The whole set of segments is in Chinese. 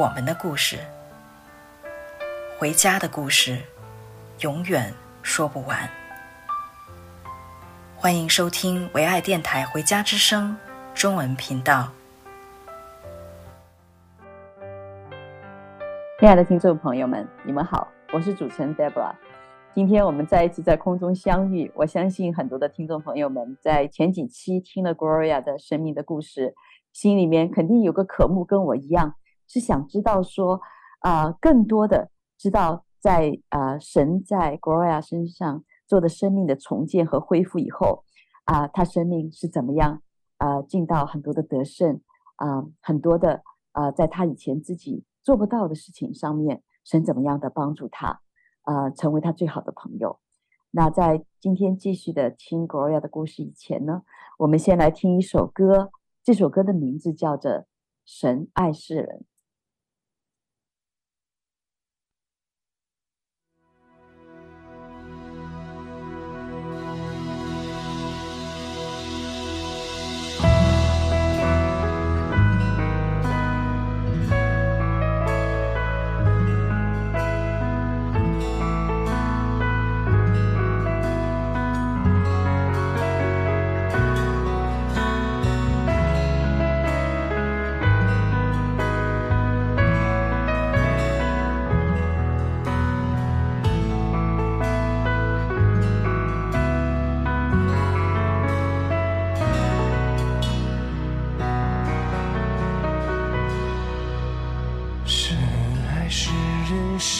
我们的故事，回家的故事，永远说不完。欢迎收听唯爱电台《回家之声》中文频道。亲爱的听众朋友们，你们好，我是主持人 Debra。今天我们再一次在空中相遇。我相信很多的听众朋友们在前几期听了 Gloria 的生命的故事，心里面肯定有个渴慕，跟我一样，是想知道说啊、呃，更多的知道在啊、呃、神在 Gloria 身上做的生命的重建和恢复以后啊、他生命是怎么样啊、呃，进到很多的得胜啊、很多的啊、在他以前自己做不到的事情上面，神怎么样的帮助他。啊、成为他最好的朋友。那在今天继续的听 Gloria 的故事以前呢，我们先来听一首歌。这首歌的名字叫做《神爱世人》。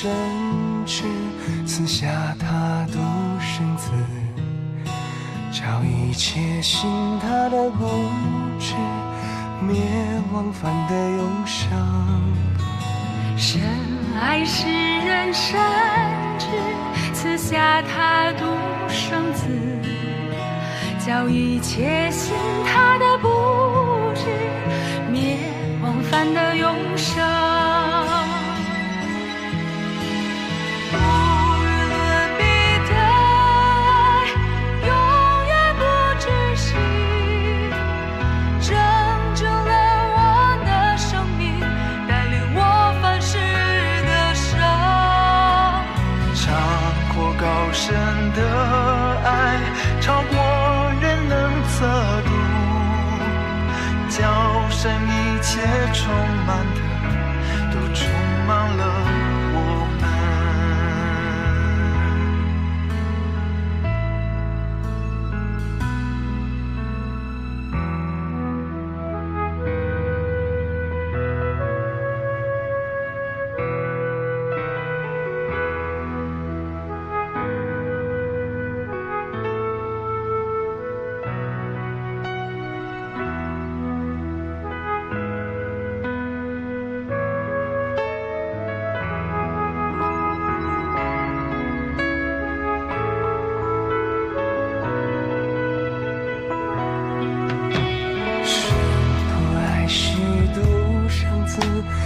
神知赐下他独生子，叫一切信他的不知，灭亡凡的忧伤；深爱世人，神知赐下他独生子，叫一切信他的不知，灭亡凡的忧伤。这一切充满 Th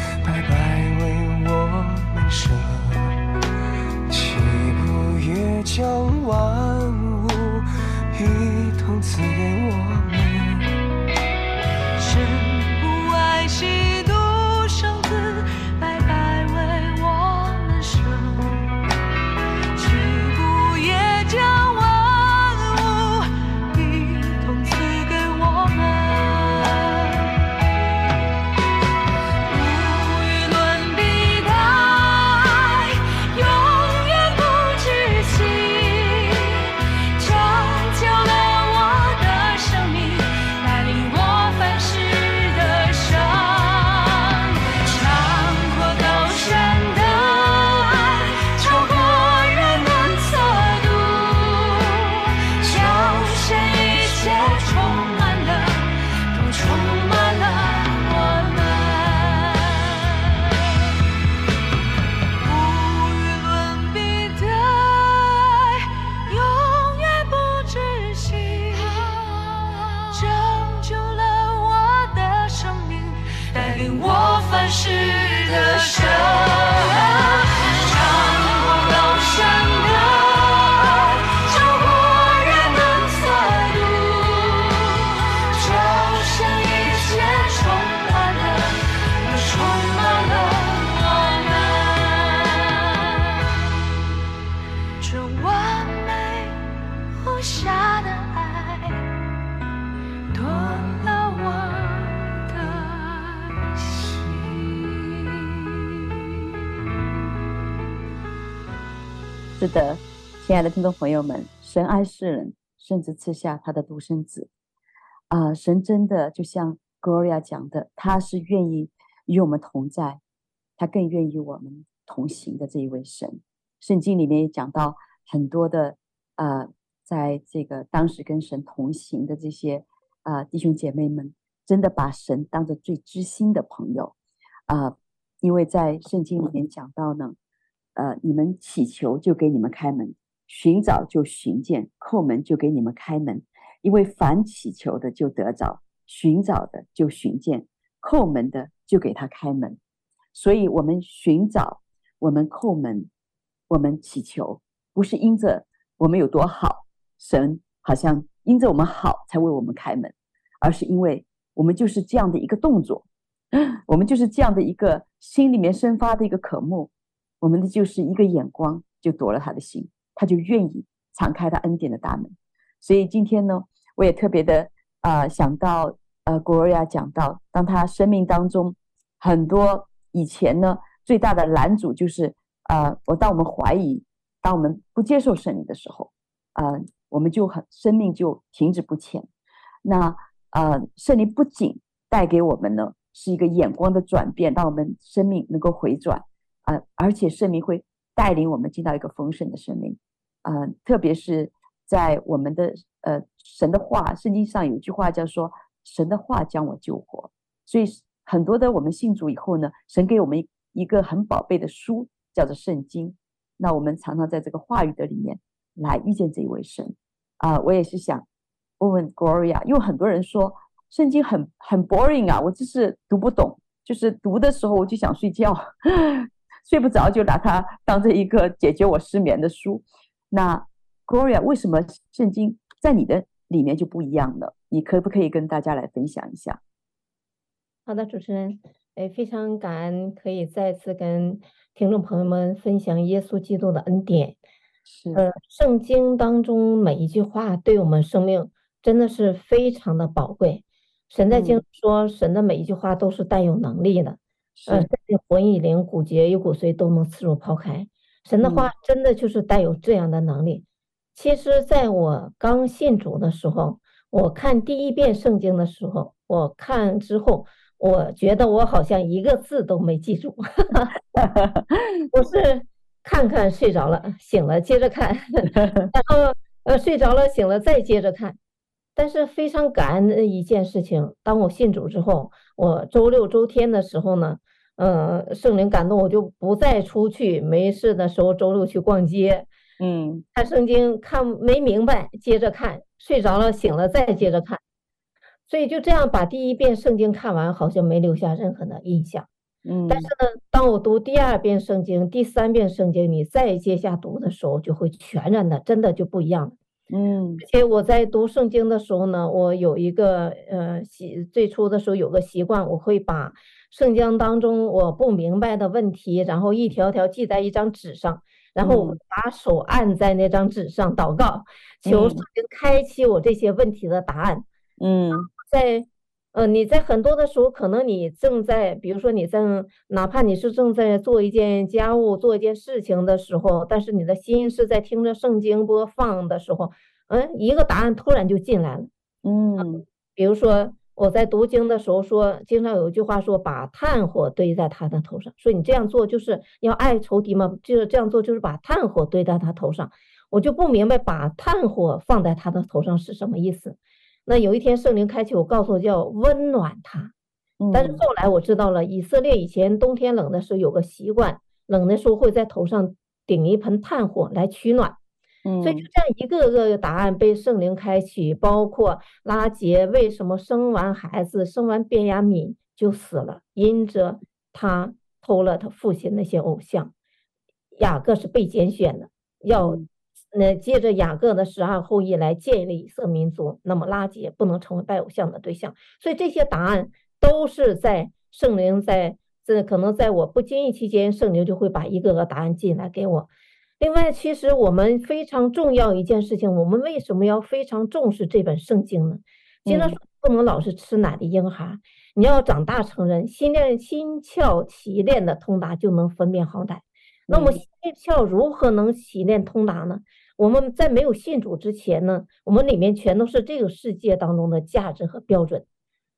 不下的爱多了我的心是的亲爱的听众朋友们神爱世人甚至赐下他的独生子。啊神真的就像 gloria 讲的他是愿意与我们同在他更愿意我们同行的这一位神。圣经里面也讲到很多的啊在这个当时跟神同行的这些啊、呃、弟兄姐妹们，真的把神当作最知心的朋友啊、呃，因为在圣经里面讲到呢，呃，你们祈求就给你们开门，寻找就寻见，叩门就给你们开门。因为凡祈求的就得着，寻找的就寻见，叩门的就给他开门。所以，我们寻找，我们叩门，我们祈求，不是因着我们有多好，神好像因着我们好才为我们开门，而是因为我们就是这样的一个动作，我们就是这样的一个心里面生发的一个渴慕，我们的就是一个眼光就夺了他的心，他就愿意敞开他恩典的大门。所以今天呢。我也特别的啊、想到呃，Gloria 讲到，当他生命当中很多以前呢最大的拦阻就是啊、呃，我当我们怀疑，当我们不接受圣灵的时候，啊、我们就很生命就停滞不前。那呃，圣灵不仅带给我们呢是一个眼光的转变，让我们生命能够回转啊、呃，而且圣灵会带领我们进到一个丰盛的生命啊、呃，特别是在我们的。呃，神的话，圣经上有一句话叫说：“神的话将我救活。”所以很多的我们信主以后呢，神给我们一个很宝贝的书，叫做圣经。那我们常常在这个话语的里面来遇见这一位神啊、我也是想问问 Gloria，因为很多人说圣经很很 boring 啊，我就是读不懂，就是读的时候我就想睡觉，睡不着就拿它当成一个解决我失眠的书。那 Gloria，为什么圣经？在你的里面就不一样了，你可不可以跟大家来分享一下？好的，主持人，哎，非常感恩可以再次跟听众朋友们分享耶稣基督的恩典。是，呃，圣经当中每一句话对我们生命真的是非常的宝贵。神在经说，嗯、神的每一句话都是带有能力的，是呃，魂与灵、骨节与骨髓都能刺入抛开。神的话真的就是带有这样的能力。嗯其实，在我刚信主的时候，我看第一遍圣经的时候，我看之后，我觉得我好像一个字都没记住。我是看看睡着了，醒了接着看，然后呃睡着了醒了再接着看。但是非常感恩的一件事情，当我信主之后，我周六周天的时候呢，呃，圣灵感动我就不再出去，没事的时候周六去逛街。嗯，看圣经看没明白，接着看，睡着了醒了再接着看，所以就这样把第一遍圣经看完，好像没留下任何的印象。嗯，但是呢，当我读第二遍圣经、第三遍圣经，你再接下读的时候，就会全然的，真的就不一样了。嗯，而且我在读圣经的时候呢，我有一个呃习，最初的时候有个习惯，我会把圣经当中我不明白的问题，然后一条条记在一张纸上。然后我把手按在那张纸上祷告，嗯、求神开启我这些问题的答案。嗯，在呃，你在很多的时候，可能你正在，比如说你正，哪怕你是正在做一件家务、做一件事情的时候，但是你的心是在听着圣经播放的时候，嗯，一个答案突然就进来了。嗯，比如说。我在读经的时候说，经常有一句话说，把炭火堆在他的头上。所以你这样做就是要爱仇敌吗？就是这样做就是把炭火堆在他头上。我就不明白把炭火放在他的头上是什么意思。那有一天圣灵开启我，告诉我叫温暖他。但是后来我知道了，以色列以前冬天冷的时候有个习惯，冷的时候会在头上顶一盆炭火来取暖。所以就这样一个个答案被圣灵开启，包括拉杰为什么生完孩子，生完便雅悯就死了，因着他偷了他父亲那些偶像。雅各是被拣选的，要那接着雅各的十二后裔来建立以色列民族，那么拉结不能成为拜偶像的对象。所以这些答案都是在圣灵在这可能在我不经意期间，圣灵就会把一个个答案进来给我。另外，其实我们非常重要一件事情，我们为什么要非常重视这本圣经呢？经常说不能老是吃奶的婴孩，你要长大成人，心练心窍，习练的通达，就能分辨好歹。那么心窍如何能洗练通达呢？我们在没有信主之前呢，我们里面全都是这个世界当中的价值和标准。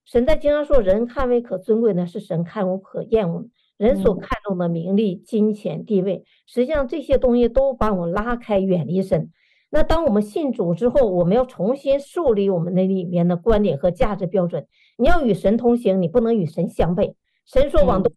神在经上说，人看为可尊贵呢，是神看为可厌恶。人所看重的名利、金钱、地位，实际上这些东西都把我拉开，远离神。那当我们信主之后，我们要重新树立我们那里面的观点和价值标准。你要与神同行，你不能与神相悖。神说往东，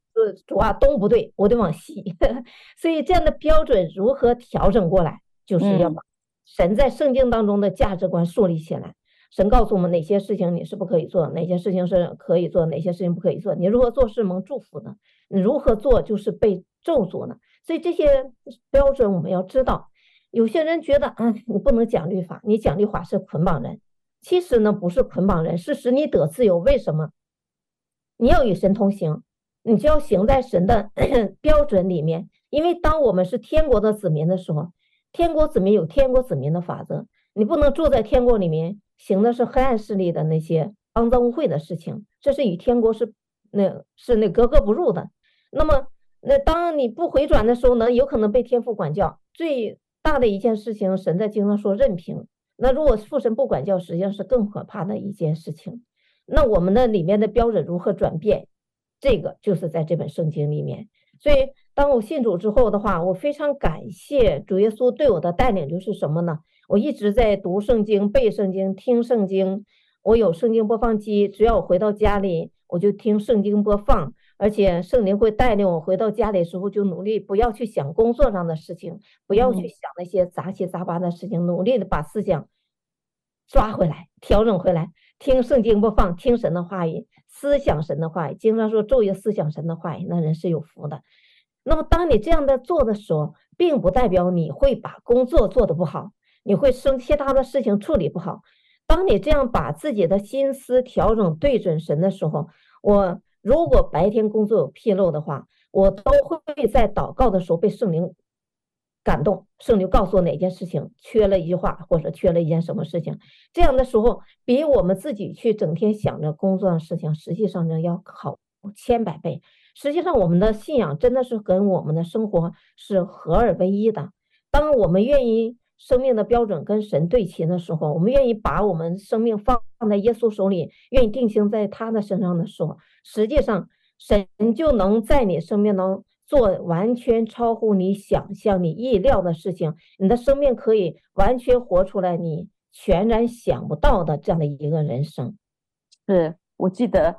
主啊，东不对，我得往西。所以这样的标准如何调整过来？就是要把神在圣经当中的价值观树立起来。神告诉我们哪些事情你是不可以做，哪些事情是可以做，哪些事情不可以做。你如何做是蒙祝福的，你如何做就是被咒诅的。所以这些标准我们要知道。有些人觉得啊，你不能讲律法，你讲律法是捆绑人。其实呢，不是捆绑人，是使你得自由。为什么？你要与神同行，你就要行在神的 标准里面。因为当我们是天国的子民的时候。天国子民有天国子民的法则，你不能住在天国里面，行的是黑暗势力的那些肮脏污秽的事情，这是与天国是那是那格格不入的。那么，那当你不回转的时候呢，有可能被天父管教。最大的一件事情，神在经上说任凭。那如果父神不管教，实际上是更可怕的一件事情。那我们的里面的标准如何转变？这个就是在这本圣经里面。所以。当我信主之后的话，我非常感谢主耶稣对我的带领，就是什么呢？我一直在读圣经、背圣经、听圣经。我有圣经播放机，只要我回到家里，我就听圣经播放。而且圣灵会带领我回到家里时候，就努力不要去想工作上的事情，不要去想那些杂七杂八的事情，努力的把思想抓回来、调整回来。听圣经播放，听神的话语，思想神的话语。经常说昼夜思想神的话语，那人是有福的。那么，当你这样的做的时候，并不代表你会把工作做得不好，你会生其他的事情处理不好。当你这样把自己的心思调整对准神的时候，我如果白天工作有纰漏的话，我都会在祷告的时候被圣灵感动，圣灵告诉我哪件事情缺了一句话，或者缺了一件什么事情。这样的时候，比我们自己去整天想着工作的事情，实际上呢要好千百倍。实际上，我们的信仰真的是跟我们的生活是合二为一的。当我们愿意生命的标准跟神对齐的时候，我们愿意把我们生命放在耶稣手里，愿意定睛在他的身上的时候，实际上神就能在你生命当中做完全超乎你想象、你意料的事情。你的生命可以完全活出来你全然想不到的这样的一个人生。是我记得。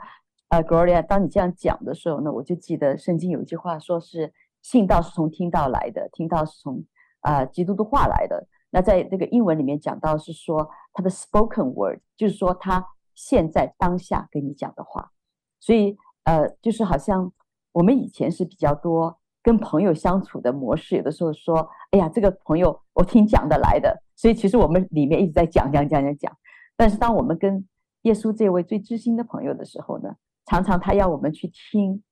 啊、，Gloria，当你这样讲的时候呢，我就记得圣经有一句话，说是信道是从听道来的，听道是从啊、呃、基督的话来的。那在那个英文里面讲到是说他的 spoken word，就是说他现在当下跟你讲的话。所以呃，就是好像我们以前是比较多跟朋友相处的模式，有的时候说，哎呀，这个朋友我听讲的来的，所以其实我们里面一直在讲讲讲讲讲。但是当我们跟耶稣这位最知心的朋友的时候呢，常常他要我们去听，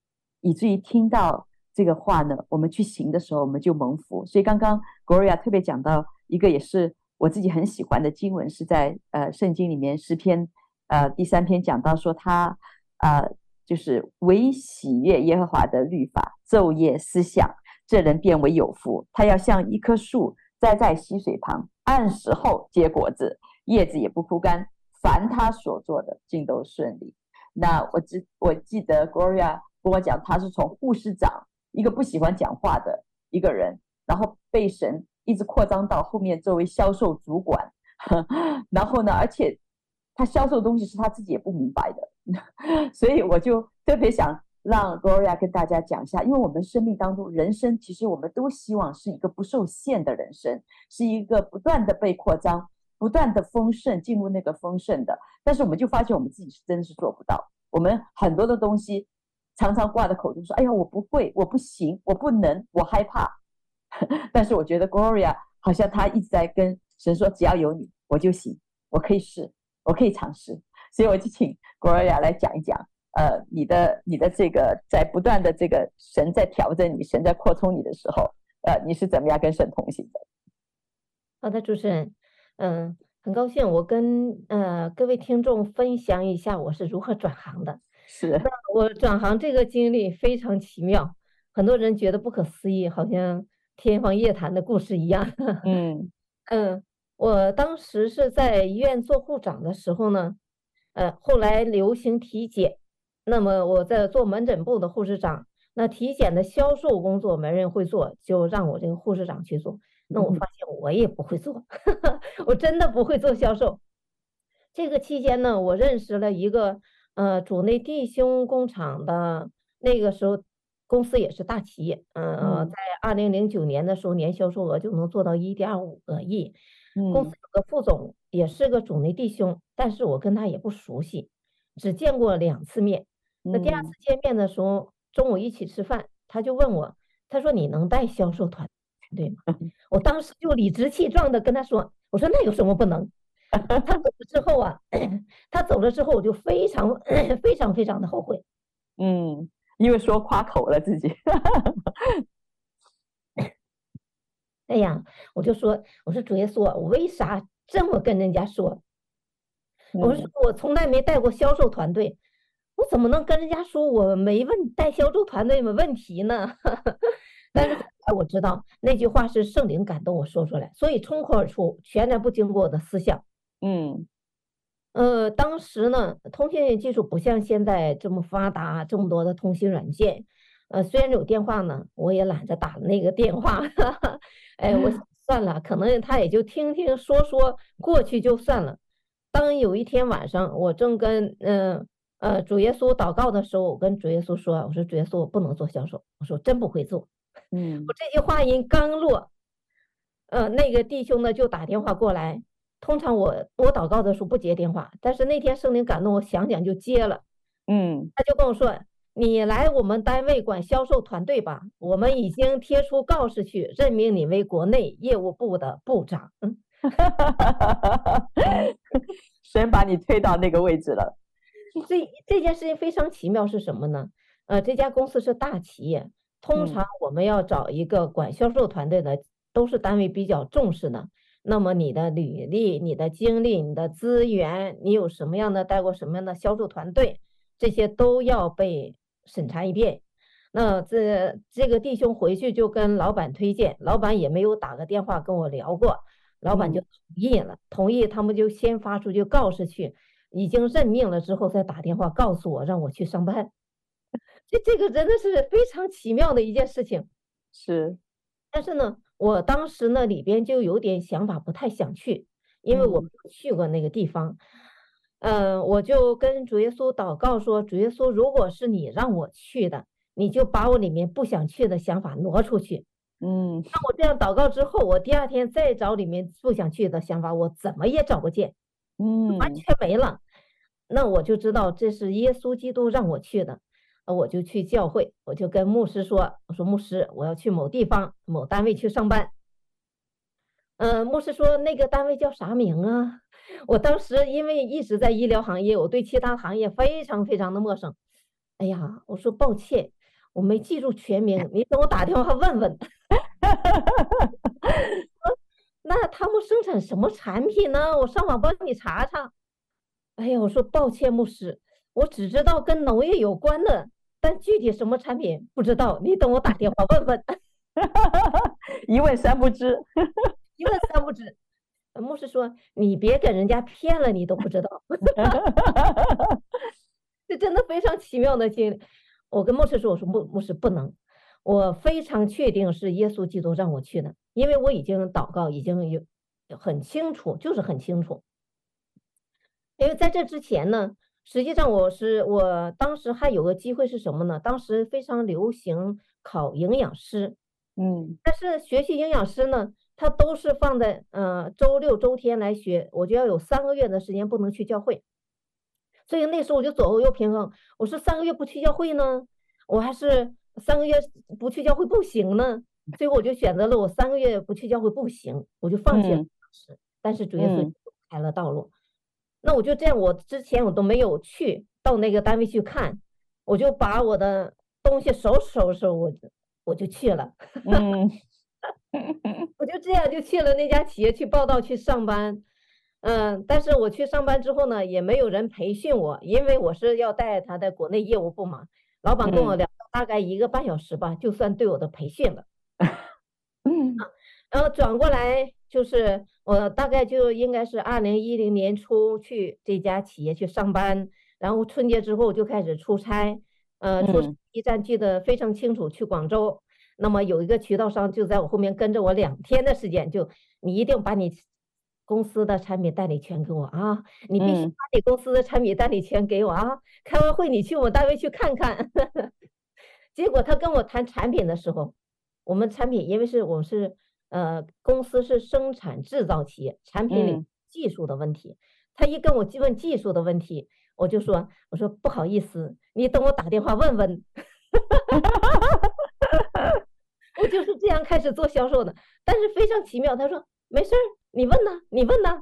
以至于听到这个话呢，我们去行的时候，我们就蒙福。所以刚刚 Gloria 特别讲到一个也是我自己很喜欢的经文，是在呃圣经里面诗篇呃第三篇讲到说他、呃、就是唯喜悦耶和华的律法，昼夜思想，这人便为有福。他要像一棵树栽在溪水旁，按时候结果子，叶子也不枯干，凡他所做的尽都顺利。那我记我记得 Gloria 跟我讲，他是从护士长一个不喜欢讲话的一个人，然后被神一直扩张到后面作为销售主管，然后呢，而且他销售的东西是他自己也不明白的，所以我就特别想让 Gloria 跟大家讲一下，因为我们生命当中人生其实我们都希望是一个不受限的人生，是一个不断的被扩张。不断的丰盛，进入那个丰盛的，但是我们就发现我们自己是真的是做不到。我们很多的东西常常挂在口中说：“哎呀，我不会，我不行，我不能，我害怕。”但是我觉得 Gloria 好像她一直在跟神说：“只要有你，我就行，我可以试，我可以尝试。”所以我就请 Gloria 来讲一讲，呃，你的你的这个在不断的这个神在调整你，神在扩充你的时候，呃，你是怎么样跟神同行的？好的，主持人。嗯，很高兴我跟呃各位听众分享一下我是如何转行的。是，我转行这个经历非常奇妙。很多人觉得不可思议，好像天方夜谭的故事一样。嗯嗯，我当时是在医院做护长的时候呢，呃，后来流行体检，那么我在做门诊部的护士长，那体检的销售工作没人会做，就让我这个护士长去做。那我发现我也不会做，我真的不会做销售。这个期间呢，我认识了一个呃主内弟兄工厂的，那个时候公司也是大企业，呃、嗯，在二零零九年的时候，年销售额就能做到一点五个亿。公司有个副总也是个主内弟兄，但是我跟他也不熟悉，只见过两次面。那第二次见面的时候，中午一起吃饭，他就问我，他说：“你能带销售团队吗？”我当时就理直气壮的跟他说：“我说那有什么不能？”他走了之后啊，他走了之后，我就非常非常非常的后悔。嗯，因为说夸口了自己。哎呀，我就说，我说主耶稣，我为啥这么跟人家说？我说我从来没带过销售团队，我怎么能跟人家说我没问带销售团队没问题呢？但 是哎，我知道那句话是圣灵感动我说出来，所以冲口而出，全然不经过我的思想。嗯，呃，当时呢，通信技术不像现在这么发达，这么多的通信软件。呃，虽然有电话呢，我也懒得打那个电话。哈哈，哎，我 算了，可能他也就听听说说过去就算了。当有一天晚上，我正跟嗯呃，呃主耶稣祷告的时候，我跟主耶稣说：“我说主耶稣，我不能做销售，我说真不会做。”嗯，我这句话音刚落，呃，那个弟兄呢就打电话过来。通常我我祷告的时候不接电话，但是那天圣灵感动我，想想就接了。嗯，他就跟我说：“你来我们单位管销售团队吧，我们已经贴出告示去，任命你为国内业务部的部长。”嗯，先把你推到那个位置了。这这件事情非常奇妙是什么呢？呃，这家公司是大企业，通常我们要找一个管销售团队的，都是单位比较重视的。那么你的履历、你的经历、你的资源，你有什么样的带过什么样的销售团队，这些都要被审查一遍。那这这个弟兄回去就跟老板推荐，老板也没有打个电话跟我聊过，老板就同意了，同意他们就先发出去告示去，已经任命了之后再打电话告诉我让我去上班。这这个真的是非常奇妙的一件事情，是，但是呢。我当时呢里边就有点想法，不太想去，因为我没有去过那个地方。嗯、呃，我就跟主耶稣祷告说：“主耶稣，如果是你让我去的，你就把我里面不想去的想法挪出去。”嗯，当我这样祷告之后，我第二天再找里面不想去的想法，我怎么也找不见，嗯，完全没了。那我就知道这是耶稣基督让我去的。我就去教会，我就跟牧师说：“我说牧师，我要去某地方某单位去上班。”嗯，牧师说：“那个单位叫啥名啊？” 我当时因为一直在医疗行业，我对其他行业非常非常的陌生。哎呀，我说抱歉，我没记住全名，你等我打电话问问。那他们生产什么产品呢？我上网帮你查查。哎呀，我说抱歉，牧师，我只知道跟农业有关的。但具体什么产品不知道，你等我打电话问问。一问三不知，一问三不知。牧师说：“你别给人家骗了，你都不知道。”这真的非常奇妙的经历。我跟牧师说：“我说牧牧师不能，我非常确定是耶稣基督让我去的，因为我已经祷告，已经有很清楚，就是很清楚。因为在这之前呢。”实际上，我是我当时还有个机会是什么呢？当时非常流行考营养师，嗯，但是学习营养师呢，他都是放在呃周六周天来学，我就要有三个月的时间不能去教会，所以那时候我就左右平衡，我说三个月不去教会呢，我还是三个月不去教会不行呢，所以我就选择了我三个月不去教会不行，我就放弃了，嗯，但是主耶稣开了道路。嗯那我就这样，我之前我都没有去到那个单位去看，我就把我的东西收拾收拾，我我就去了。嗯，我就这样就去了那家企业去报道去上班。嗯，但是我去上班之后呢，也没有人培训我，因为我是要带他的国内业务部嘛。老板跟我聊大概一个半小时吧，就算对我的培训了。嗯，然后转过来就是我大概就应该是二零一零年初去这家企业去上班，然后春节之后就开始出差，呃，出差一站记得非常清楚，去广州。那么有一个渠道商就在我后面跟着我两天的时间，就你一定把你公司的产品代理权给我啊！你必须把你公司的产品代理权给我啊！嗯、开完会你去我们单位去看看。结果他跟我谈产品的时候，我们产品因为是我们是呃公司是生产制造企业，产品里技术的问题，嗯、他一跟我问技术的问题，我就说我说不好意思，你等我打电话问问。我就是这样开始做销售的，但是非常奇妙。他说：“没事儿，你问呐，你问呐。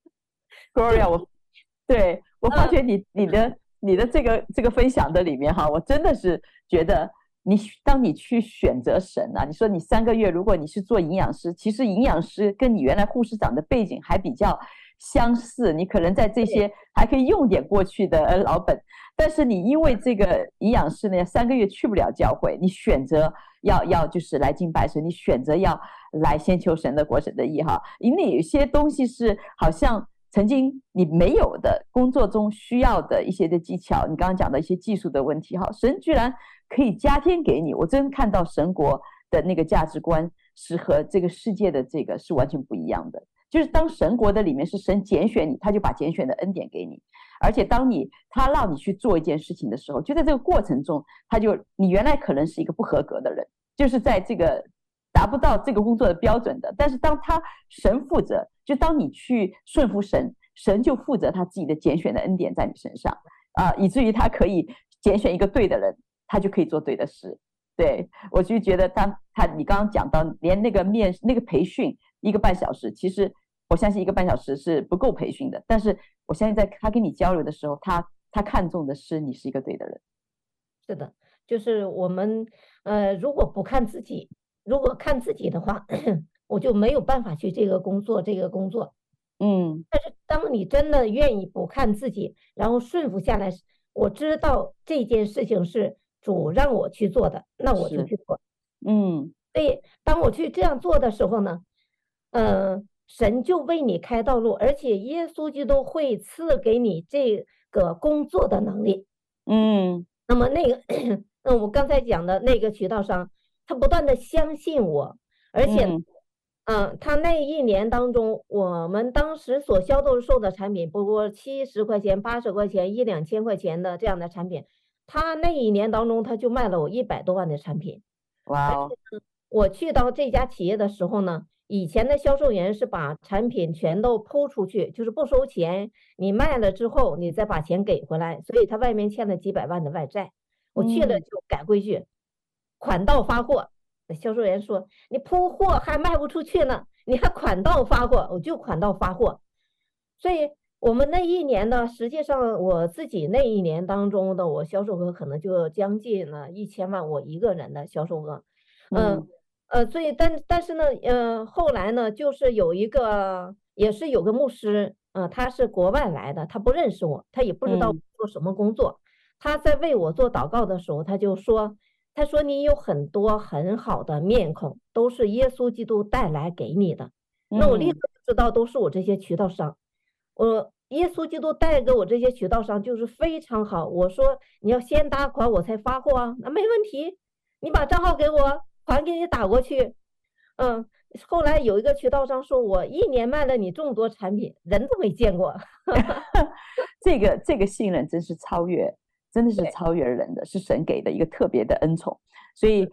”Gloria，我 对我发觉你你的你的这个这个分享的里面哈，我真的是觉得你当你去选择神啊，你说你三个月，如果你是做营养师，其实营养师跟你原来护士长的背景还比较相似，你可能在这些还可以用点过去的老本，但是你因为这个营养师呢，三个月去不了教会，你选择。要要就是来敬拜神，你选择要来先求神的国神的意哈，因为有些东西是好像曾经你没有的工作中需要的一些的技巧，你刚刚讲的一些技术的问题哈，神居然可以加添给你，我真看到神国的那个价值观是和这个世界的这个是完全不一样的，就是当神国的里面是神拣选你，他就把拣选的恩典给你。而且，当你他让你去做一件事情的时候，就在这个过程中，他就你原来可能是一个不合格的人，就是在这个达不到这个工作的标准的。但是，当他神负责，就当你去顺服神，神就负责他自己的拣选的恩典在你身上啊，以至于他可以拣选一个对的人，他就可以做对的事。对，我就觉得当他你刚刚讲到，连那个面那个培训一个半小时，其实。我相信一个半小时是不够培训的，但是我相信在他跟你交流的时候，他他看重的是你是一个对的人。是的，就是我们呃，如果不看自己，如果看自己的话，我就没有办法去这个工作这个工作。嗯，但是当你真的愿意不看自己，然后顺服下来，我知道这件事情是主让我去做的，那我就去做。嗯，所以当我去这样做的时候呢，嗯、呃。神就为你开道路，而且耶稣基督会赐给你这个工作的能力。嗯，那么那个，那，我刚才讲的那个渠道商，他不断的相信我，而且，嗯、呃，他那一年当中，我们当时所销售售的产品，不过七十块钱、八十块钱、一两千块钱的这样的产品，他那一年当中，他就卖了我一百多万的产品。哇哦！我去到这家企业的时候呢。以前的销售员是把产品全都铺出去，就是不收钱，你卖了之后，你再把钱给回来，所以他外面欠了几百万的外债。我去了就改规矩，款到发货。销售员说：“你铺货还卖不出去呢，你还款到发货，我就款到发货。”所以，我们那一年呢，实际上我自己那一年当中的我销售额可能就将近了一千万，我一个人的销售额，嗯。嗯呃，所以但但是呢，呃，后来呢，就是有一个，也是有个牧师，呃，他是国外来的，他不认识我，他也不知道做什么工作。嗯、他在为我做祷告的时候，他就说，他说你有很多很好的面孔，都是耶稣基督带来给你的。嗯、那我立刻就知道都是我这些渠道商，我耶稣基督带给我这些渠道商就是非常好。我说你要先打款我才发货啊，那没问题，你把账号给我。款给你打过去，嗯，后来有一个渠道商说，我一年卖了你这么多产品，人都没见过。这个这个信任真是超越，真的是超越人的，是神给的一个特别的恩宠。所以，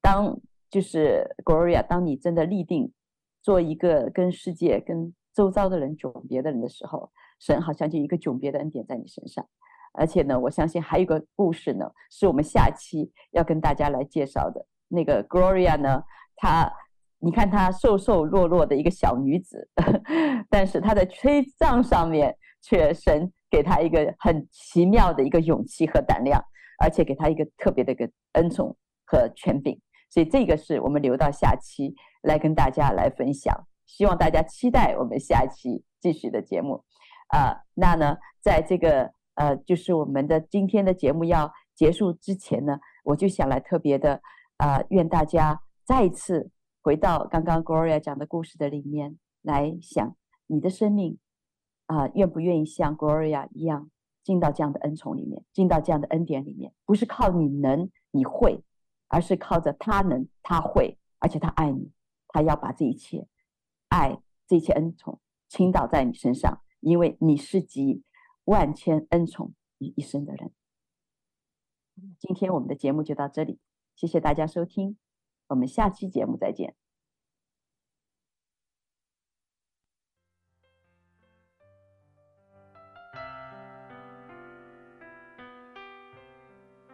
当就是 Gloria，当你真的立定做一个跟世界、跟周遭的人迥别的人的时候，神好像就一个迥别的恩典在你身上。而且呢，我相信还有一个故事呢，是我们下期要跟大家来介绍的。那个 Gloria 呢，她，你看她瘦瘦弱弱的一个小女子，但是她在吹杖上面却神给他一个很奇妙的一个勇气和胆量，而且给他一个特别的一个恩宠和权柄。所以这个是我们留到下期来跟大家来分享，希望大家期待我们下期继续的节目。啊、那呢，在这个呃，就是我们的今天的节目要结束之前呢。我就想来特别的啊、呃，愿大家再一次回到刚刚 Gloria 讲的故事的里面来想你的生命啊、愿不愿意像 Gloria 一样进到这样的恩宠里面，进到这样的恩典里面？不是靠你能你会，而是靠着他能他会，而且他爱你，他要把这一切爱这一切恩宠倾倒在你身上，因为你是集万千恩宠于一身的人。今天我们的节目就到这里，谢谢大家收听，我们下期节目再见。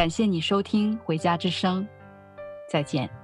感谢你收听《回家之声》，再见。